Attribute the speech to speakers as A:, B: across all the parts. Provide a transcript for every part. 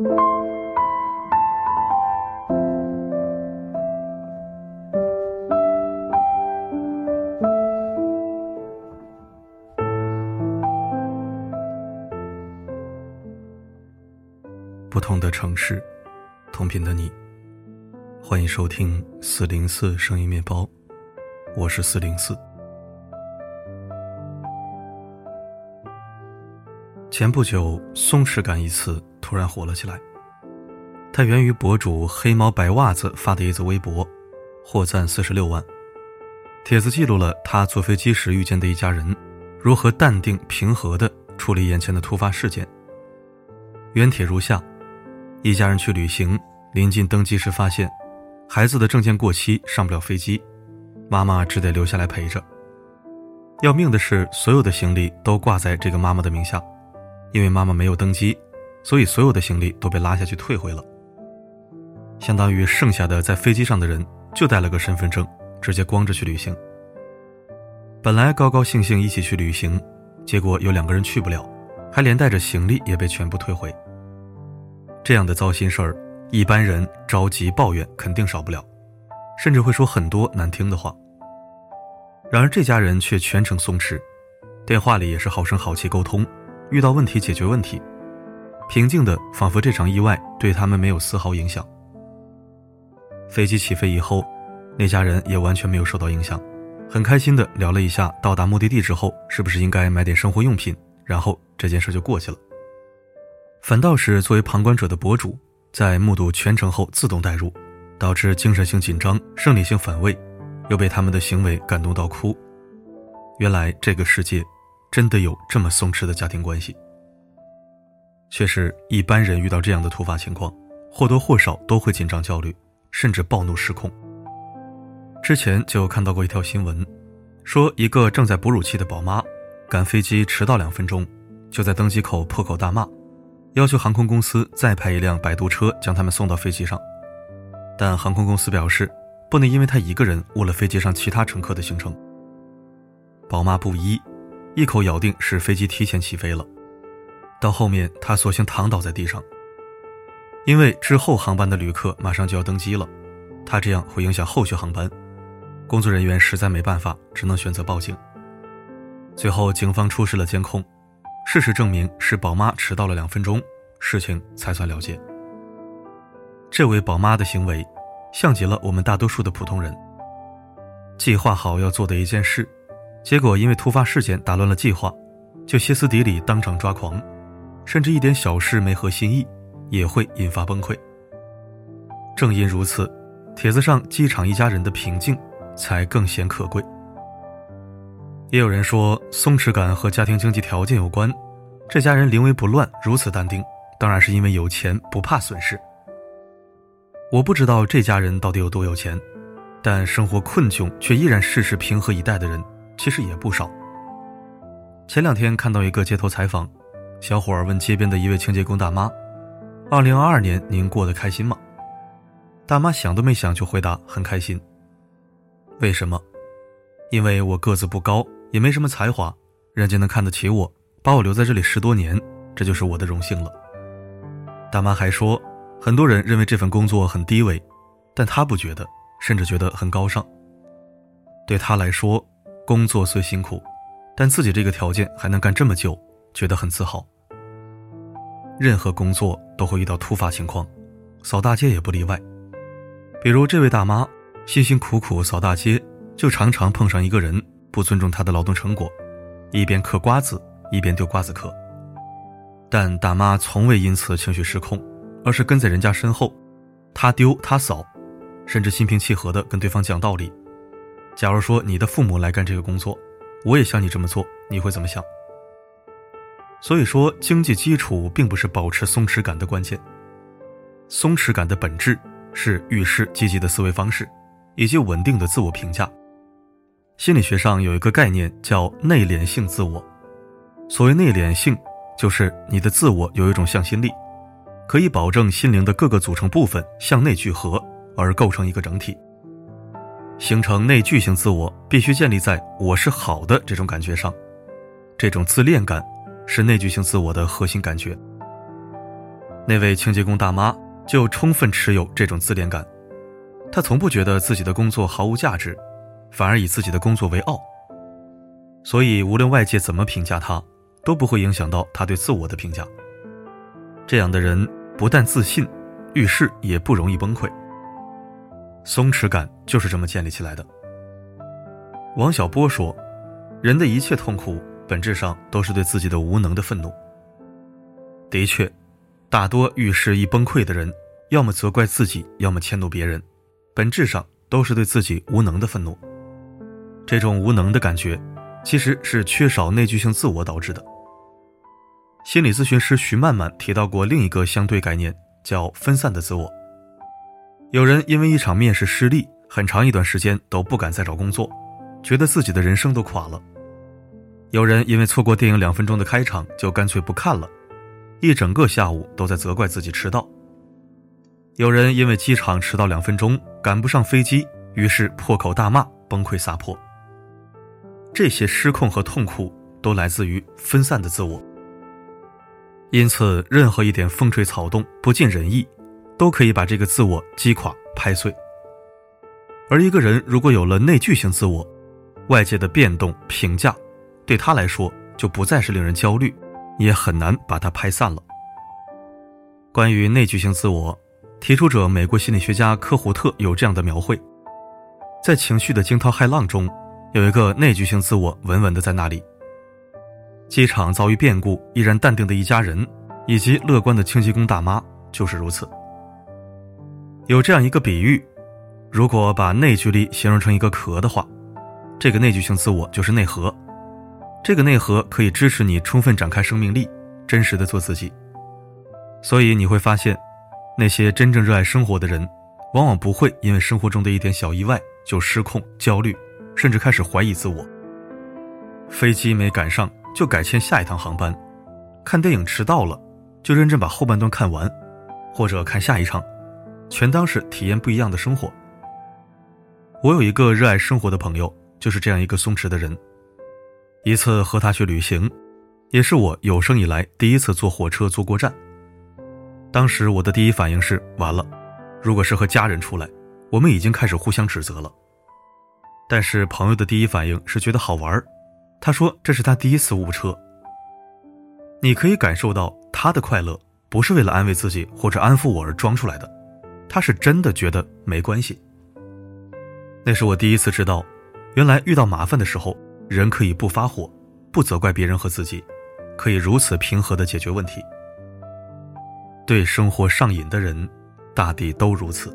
A: 不同的城市，同频的你，欢迎收听四零四声音面包，我是四零四。前不久，“松弛感”一词突然火了起来，它源于博主黑猫白袜子发的一则微博，获赞四十六万。帖子记录了他坐飞机时遇见的一家人，如何淡定平和的处理眼前的突发事件。原帖如下。一家人去旅行，临近登机时发现，孩子的证件过期，上不了飞机，妈妈只得留下来陪着。要命的是，所有的行李都挂在这个妈妈的名下，因为妈妈没有登机，所以所有的行李都被拉下去退回了。相当于剩下的在飞机上的人就带了个身份证，直接光着去旅行。本来高高兴兴一起去旅行，结果有两个人去不了，还连带着行李也被全部退回。这样的糟心事儿，一般人着急抱怨肯定少不了，甚至会说很多难听的话。然而这家人却全程松弛，电话里也是好声好气沟通，遇到问题解决问题，平静的仿佛这场意外对他们没有丝毫影响。飞机起飞以后，那家人也完全没有受到影响，很开心的聊了一下到达目的地之后是不是应该买点生活用品，然后这件事就过去了。反倒是作为旁观者的博主，在目睹全程后自动代入，导致精神性紧张、生理性反胃，又被他们的行为感动到哭。原来这个世界真的有这么松弛的家庭关系。确实，一般人遇到这样的突发情况，或多或少都会紧张、焦虑，甚至暴怒失控。之前就看到过一条新闻，说一个正在哺乳期的宝妈，赶飞机迟到两分钟，就在登机口破口大骂。要求航空公司再派一辆摆渡车将他们送到飞机上，但航空公司表示不能因为他一个人误了飞机上其他乘客的行程。宝妈不依，一口咬定是飞机提前起飞了，到后面他索性躺倒在地上。因为之后航班的旅客马上就要登机了，他这样会影响后续航班，工作人员实在没办法，只能选择报警。最后警方出示了监控。事实证明是宝妈迟到了两分钟，事情才算了结。这位宝妈的行为，像极了我们大多数的普通人。计划好要做的一件事，结果因为突发事件打乱了计划，就歇斯底里当场抓狂，甚至一点小事没合心意，也会引发崩溃。正因如此，帖子上机场一家人的平静才更显可贵。也有人说，松弛感和家庭经济条件有关。这家人临危不乱，如此淡定，当然是因为有钱，不怕损失。我不知道这家人到底有多有钱，但生活困窘却依然事事平和以待的人，其实也不少。前两天看到一个街头采访，小伙儿问街边的一位清洁工大妈：“二零二二年您过得开心吗？”大妈想都没想就回答：“很开心。”为什么？因为我个子不高。也没什么才华，人家能看得起我，把我留在这里十多年，这就是我的荣幸了。大妈还说，很多人认为这份工作很低微，但她不觉得，甚至觉得很高尚。对她来说，工作虽辛苦，但自己这个条件还能干这么久，觉得很自豪。任何工作都会遇到突发情况，扫大街也不例外。比如这位大妈辛辛苦苦扫大街，就常常碰上一个人。不尊重她的劳动成果，一边嗑瓜子一边丢瓜子壳。但大妈从未因此情绪失控，而是跟在人家身后，他丢她扫，甚至心平气和地跟对方讲道理。假如说你的父母来干这个工作，我也像你这么做，你会怎么想？所以说，经济基础并不是保持松弛感的关键，松弛感的本质是遇事积极的思维方式，以及稳定的自我评价。心理学上有一个概念叫内敛性自我。所谓内敛性，就是你的自我有一种向心力，可以保证心灵的各个组成部分向内聚合，而构成一个整体。形成内聚性自我，必须建立在我是好的这种感觉上。这种自恋感是内聚性自我的核心感觉。那位清洁工大妈就充分持有这种自恋感，她从不觉得自己的工作毫无价值，反而以自己的工作为傲。所以，无论外界怎么评价她，都不会影响到她对自我的评价。这样的人不但自信，遇事也不容易崩溃。松弛感就是这么建立起来的。王小波说：“人的一切痛苦，本质上都是对自己的无能的愤怒。”的确，大多遇事一崩溃的人，要么责怪自己，要么迁怒别人，本质上都是对自己无能的愤怒。这种无能的感觉，其实是缺少内聚性自我导致的。心理咨询师徐曼曼提到过另一个相对概念，叫分散的自我。有人因为一场面试失利，很长一段时间都不敢再找工作，觉得自己的人生都垮了；有人因为错过电影两分钟的开场，就干脆不看了，一整个下午都在责怪自己迟到；有人因为机场迟到两分钟赶不上飞机，于是破口大骂，崩溃撒泼。这些失控和痛苦都来自于分散的自我，因此任何一点风吹草动不尽人意。都可以把这个自我击垮、拍碎。而一个人如果有了内聚性自我，外界的变动、评价，对他来说就不再是令人焦虑，也很难把他拍散了。关于内聚性自我，提出者美国心理学家科胡特有这样的描绘：在情绪的惊涛骇浪中，有一个内聚性自我稳稳的在那里。机场遭遇变故依然淡定的一家人，以及乐观的清洁工大妈，就是如此。有这样一个比喻，如果把内聚力形容成一个壳的话，这个内聚性自我就是内核。这个内核可以支持你充分展开生命力，真实的做自己。所以你会发现，那些真正热爱生活的人，往往不会因为生活中的一点小意外就失控、焦虑，甚至开始怀疑自我。飞机没赶上就改签下一趟航班，看电影迟到了就认真把后半段看完，或者看下一场。全当是体验不一样的生活。我有一个热爱生活的朋友，就是这样一个松弛的人。一次和他去旅行，也是我有生以来第一次坐火车坐过站。当时我的第一反应是：完了，如果是和家人出来，我们已经开始互相指责了。但是朋友的第一反应是觉得好玩他说这是他第一次误车。你可以感受到他的快乐，不是为了安慰自己或者安抚我而装出来的。他是真的觉得没关系。那是我第一次知道，原来遇到麻烦的时候，人可以不发火，不责怪别人和自己，可以如此平和的解决问题。对生活上瘾的人，大抵都如此。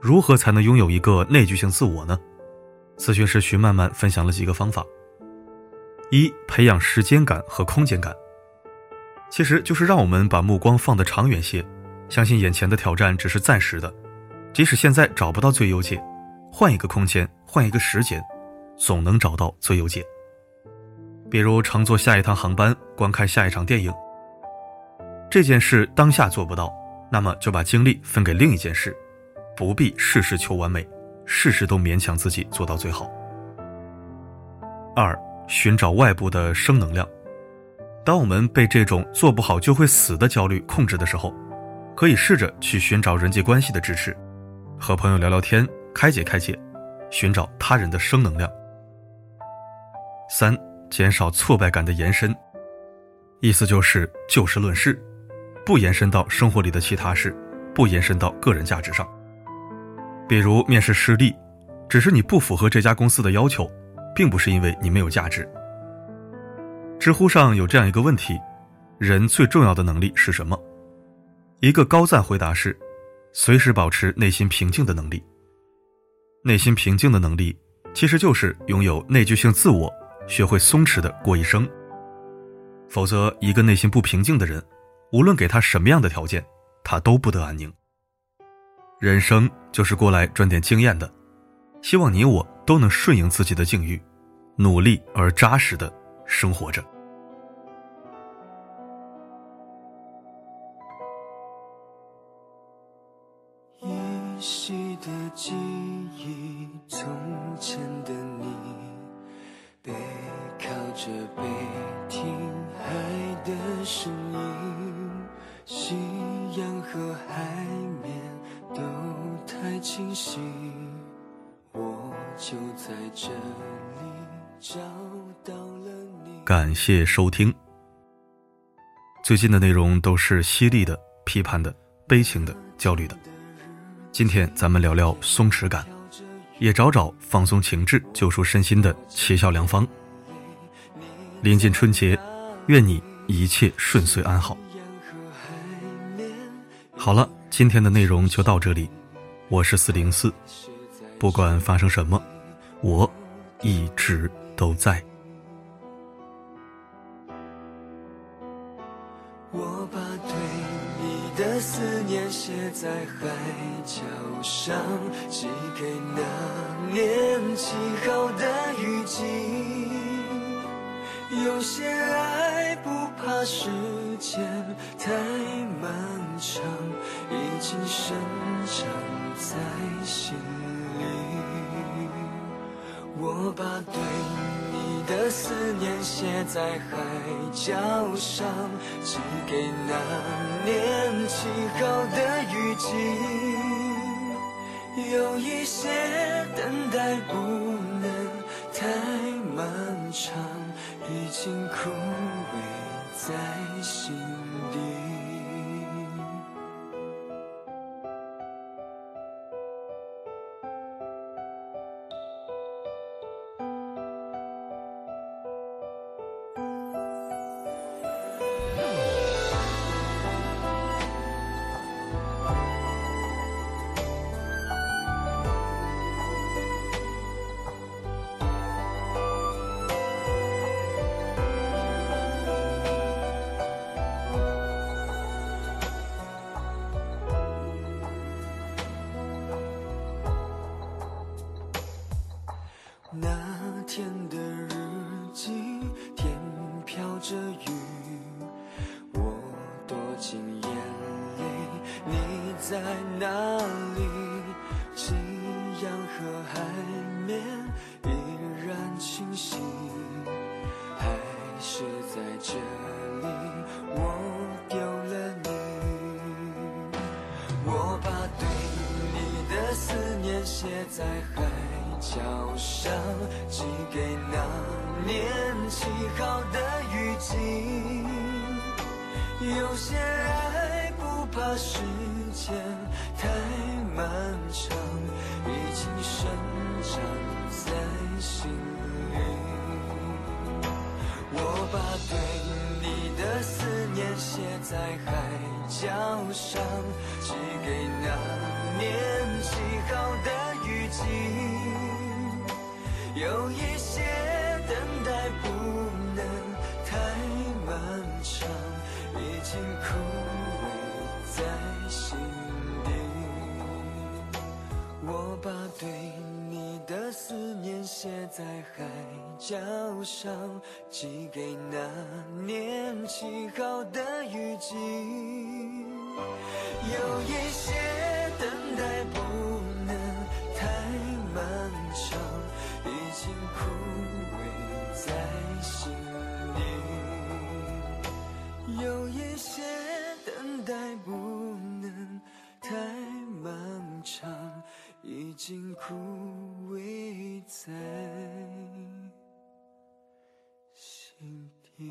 A: 如何才能拥有一个内聚性自我呢？咨询师徐曼曼分享了几个方法：一、培养时间感和空间感，其实就是让我们把目光放得长远些。相信眼前的挑战只是暂时的，即使现在找不到最优解，换一个空间，换一个时间，总能找到最优解。比如乘坐下一趟航班，观看下一场电影。这件事当下做不到，那么就把精力分给另一件事，不必事事求完美，事事都勉强自己做到最好。二，寻找外部的生能量。当我们被这种做不好就会死的焦虑控制的时候。可以试着去寻找人际关系的支持，和朋友聊聊天，开解开解，寻找他人的生能量。三、减少挫败感的延伸，意思就是就事论事，不延伸到生活里的其他事，不延伸到个人价值上。比如面试失利，只是你不符合这家公司的要求，并不是因为你没有价值。知乎上有这样一个问题：人最重要的能力是什么？一个高赞回答是：随时保持内心平静的能力。内心平静的能力，其实就是拥有内聚性自我，学会松弛的过一生。否则，一个内心不平静的人，无论给他什么样的条件，他都不得安宁。人生就是过来赚点经验的，希望你我都能顺应自己的境遇，努力而扎实的生活着。依稀的记忆，从前着背听海的声音，
B: 夕阳和海面都太清晰，我就在这里找到了你。感谢收听。最近的内容都是犀利的、批判的、悲情的、焦虑的。今天咱们聊聊松弛感，也找找放松情志、救赎身心的奇效良方。临近春节，愿你一切顺遂安好。好了，今天的内容就到这里。我是四零四，不管发生什么，我一直都在。我把对你的思念写在海角上，寄给那年七号的雨季。有些爱不怕时间太漫长，已经生长在心里。我把对你的思念写在海角上，寄给那年七号的雨季。有一些等待不能太漫长。已经枯萎在心底。那天的日记，天飘着雨，我躲进眼泪，你在哪里？夕阳和海面依然清晰，还是在这里我丢了你？我把对你的思念写在海角上，寄给那年七号的雨季。有些爱不怕时。间太漫长，已经生长在心里。我把对你的思念写在海角上，寄给那年七号的雨季。有一些等待不能太漫长，已经枯萎在。心底，我把对你的思念写在海角上，寄给那年七号的雨季。有一些枯萎在心底。